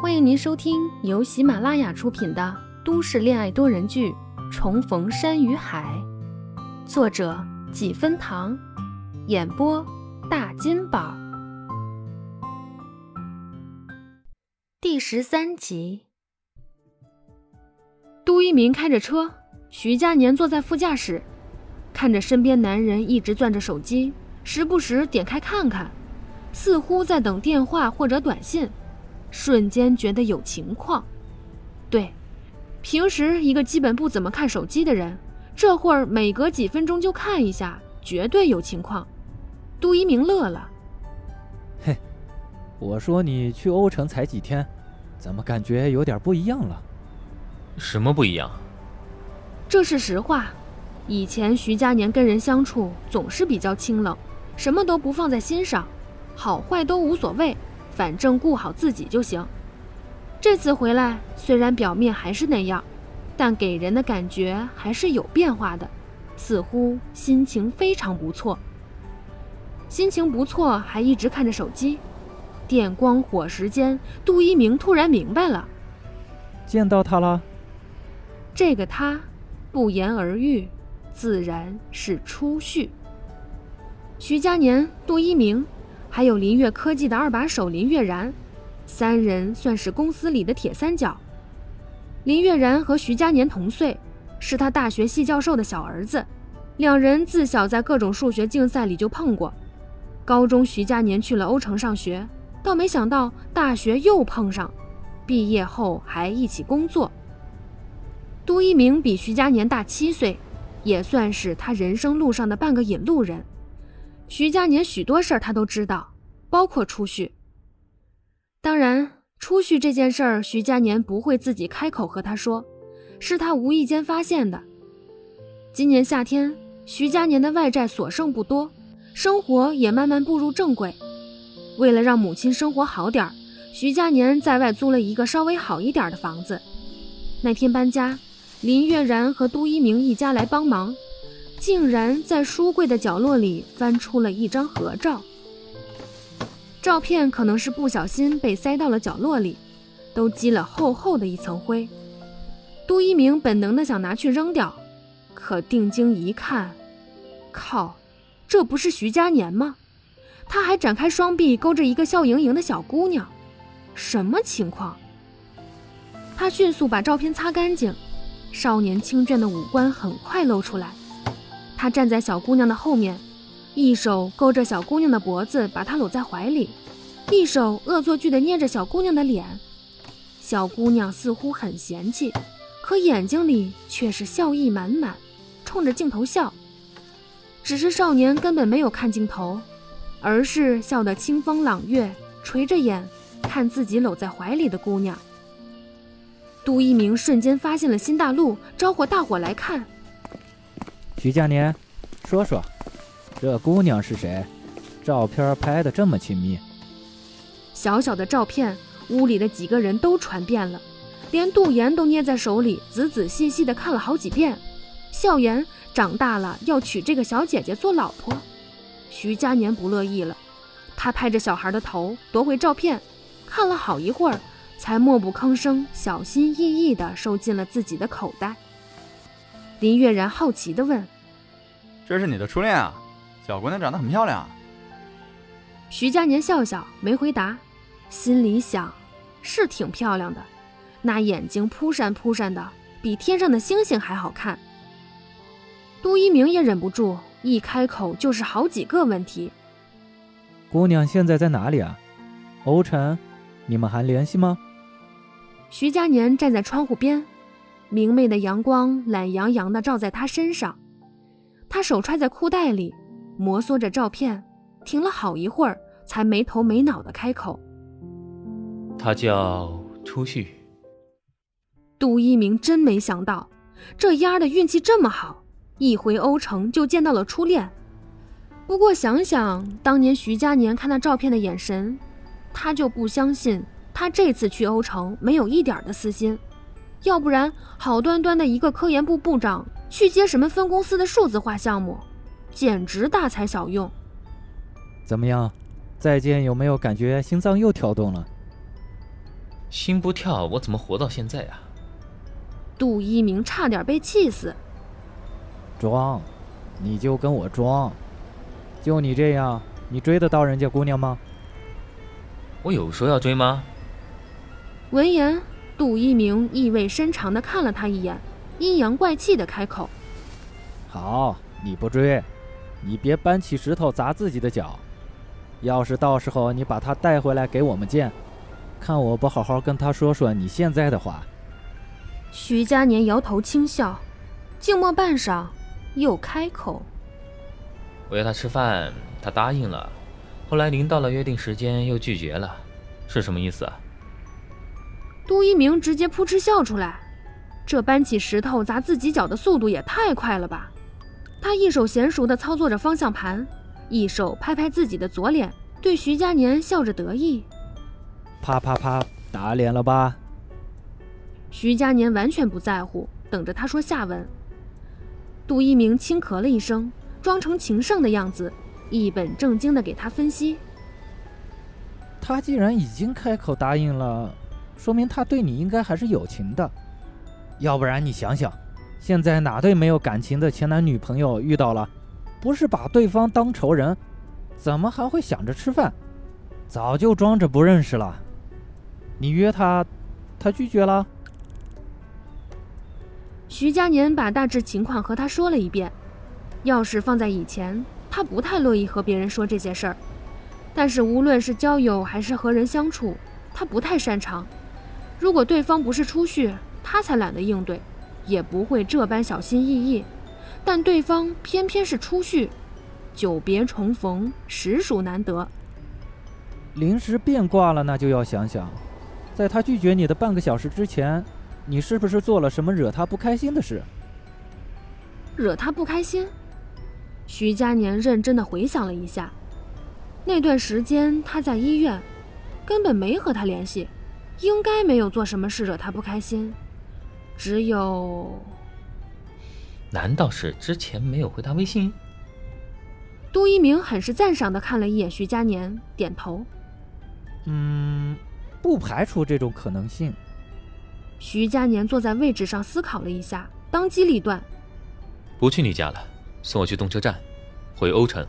欢迎您收听由喜马拉雅出品的都市恋爱多人剧《重逢山与海》，作者几分糖，演播大金宝，第十三集。杜一鸣开着车，徐佳年坐在副驾驶，看着身边男人一直攥着手机，时不时点开看看，似乎在等电话或者短信。瞬间觉得有情况，对，平时一个基本不怎么看手机的人，这会儿每隔几分钟就看一下，绝对有情况。杜一鸣乐了，嘿，我说你去欧城才几天，怎么感觉有点不一样了？什么不一样？这是实话，以前徐佳年跟人相处总是比较清冷，什么都不放在心上，好坏都无所谓。反正顾好自己就行。这次回来，虽然表面还是那样，但给人的感觉还是有变化的，似乎心情非常不错。心情不错，还一直看着手机。电光火石间，杜一鸣突然明白了，见到他了。这个他，不言而喻，自然是初旭。徐佳年，杜一鸣。还有林月科技的二把手林月然，三人算是公司里的铁三角。林月然和徐佳年同岁，是他大学系教授的小儿子，两人自小在各种数学竞赛里就碰过。高中徐佳年去了欧城上学，倒没想到大学又碰上，毕业后还一起工作。杜一鸣比徐佳年大七岁，也算是他人生路上的半个引路人。徐佳年许多事儿他都知道，包括出旭。当然，出旭这件事儿，徐佳年不会自己开口和他说，是他无意间发现的。今年夏天，徐佳年的外债所剩不多，生活也慢慢步入正轨。为了让母亲生活好点儿，徐佳年在外租了一个稍微好一点的房子。那天搬家，林月然和都一鸣一家来帮忙。竟然在书柜的角落里翻出了一张合照，照片可能是不小心被塞到了角落里，都积了厚厚的一层灰。杜一鸣本能的想拿去扔掉，可定睛一看，靠，这不是徐佳年吗？他还展开双臂勾着一个笑盈盈的小姑娘，什么情况？他迅速把照片擦干净，少年清隽的五官很快露出来。他站在小姑娘的后面，一手勾着小姑娘的脖子，把她搂在怀里，一手恶作剧地捏着小姑娘的脸。小姑娘似乎很嫌弃，可眼睛里却是笑意满满，冲着镜头笑。只是少年根本没有看镜头，而是笑得清风朗月，垂着眼看自己搂在怀里的姑娘。杜一鸣瞬间发现了新大陆，招呼大伙来看。徐佳年，说说，这姑娘是谁？照片拍的这么亲密。小小的照片，屋里的几个人都传遍了，连杜岩都捏在手里，仔仔细细的看了好几遍。笑言长大了要娶这个小姐姐做老婆。徐佳年不乐意了，他拍着小孩的头，夺回照片，看了好一会儿，才默不吭声，小心翼翼地收进了自己的口袋。林月然好奇地问：“这是你的初恋啊？小姑娘长得很漂亮。”徐佳年笑笑，没回答，心里想：是挺漂亮的，那眼睛扑闪扑闪的，比天上的星星还好看。杜一鸣也忍不住，一开口就是好几个问题：“姑娘现在在哪里啊？欧辰，你们还联系吗？”徐佳年站在窗户边。明媚的阳光懒洋洋地照在他身上，他手揣在裤袋里，摩挲着照片，停了好一会儿，才没头没脑地开口：“他叫初旭。”杜一鸣真没想到，这丫的运气这么好，一回欧城就见到了初恋。不过想想当年徐佳年看那照片的眼神，他就不相信他这次去欧城没有一点的私心。要不然，好端端的一个科研部部长去接什么分公司的数字化项目，简直大材小用。怎么样，再见有没有感觉心脏又跳动了？心不跳，我怎么活到现在啊？杜一鸣差点被气死。装，你就跟我装。就你这样，你追得到人家姑娘吗？我有说要追吗？闻言，杜一鸣意味深长地看了他一眼，阴阳怪气地开口：“好，你不追，你别搬起石头砸自己的脚。要是到时候你把他带回来给我们见，看我不好好跟他说说你现在的话。”徐佳年摇头轻笑，静默半晌，又开口：“我约他吃饭，他答应了，后来临到了约定时间又拒绝了，是什么意思啊？”杜一鸣直接扑哧笑出来，这搬起石头砸自己脚的速度也太快了吧！他一手娴熟地操作着方向盘，一手拍拍自己的左脸，对徐佳年笑着得意：“啪啪啪，打脸了吧？”徐佳年完全不在乎，等着他说下文。杜一鸣轻咳了一声，装成情圣的样子，一本正经地给他分析：“他既然已经开口答应了，说明他对你应该还是有情的。要不然你想想，现在哪对没有感情的前男女朋友遇到了，不是把对方当仇人，怎么还会想着吃饭？早就装着不认识了。你约他，他拒绝了。”徐佳年把大致情况和他说了一遍。要是放在以前，他不太乐意和别人说这些事儿。但是无论是交友还是和人相处，他不太擅长。如果对方不是初旭，他才懒得应对，也不会这般小心翼翼。但对方偏偏是初旭，久别重逢，实属难得。临时变卦了，那就要想想，在他拒绝你的半个小时之前。你是不是做了什么惹他不开心的事？惹他不开心？徐佳年认真的回想了一下，那段时间他在医院，根本没和他联系，应该没有做什么事惹他不开心。只有……难道是之前没有回他微信？杜一鸣很是赞赏的看了一眼徐佳年，点头：“嗯，不排除这种可能性。”徐佳年坐在位置上思考了一下，当机立断：“不去你家了，送我去动车站，回欧城。”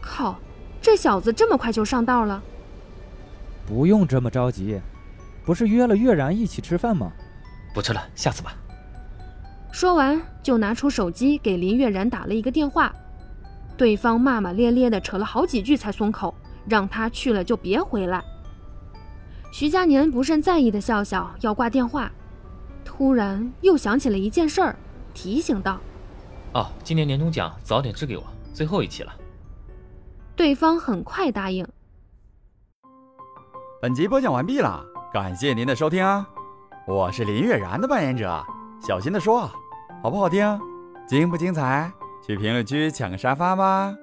靠，这小子这么快就上道了？不用这么着急，不是约了月然一起吃饭吗？不吃了，下次吧。说完就拿出手机给林月然打了一个电话，对方骂骂咧咧的扯了好几句才松口，让他去了就别回来。徐佳年不甚在意的笑笑，要挂电话，突然又想起了一件事儿，提醒道：“哦，今年年终奖早点支给我，最后一期了。”对方很快答应。本集播讲完毕了，感谢您的收听啊！我是林月然的扮演者，小心的说，好不好听？精不精彩？去评论区抢个沙发吧！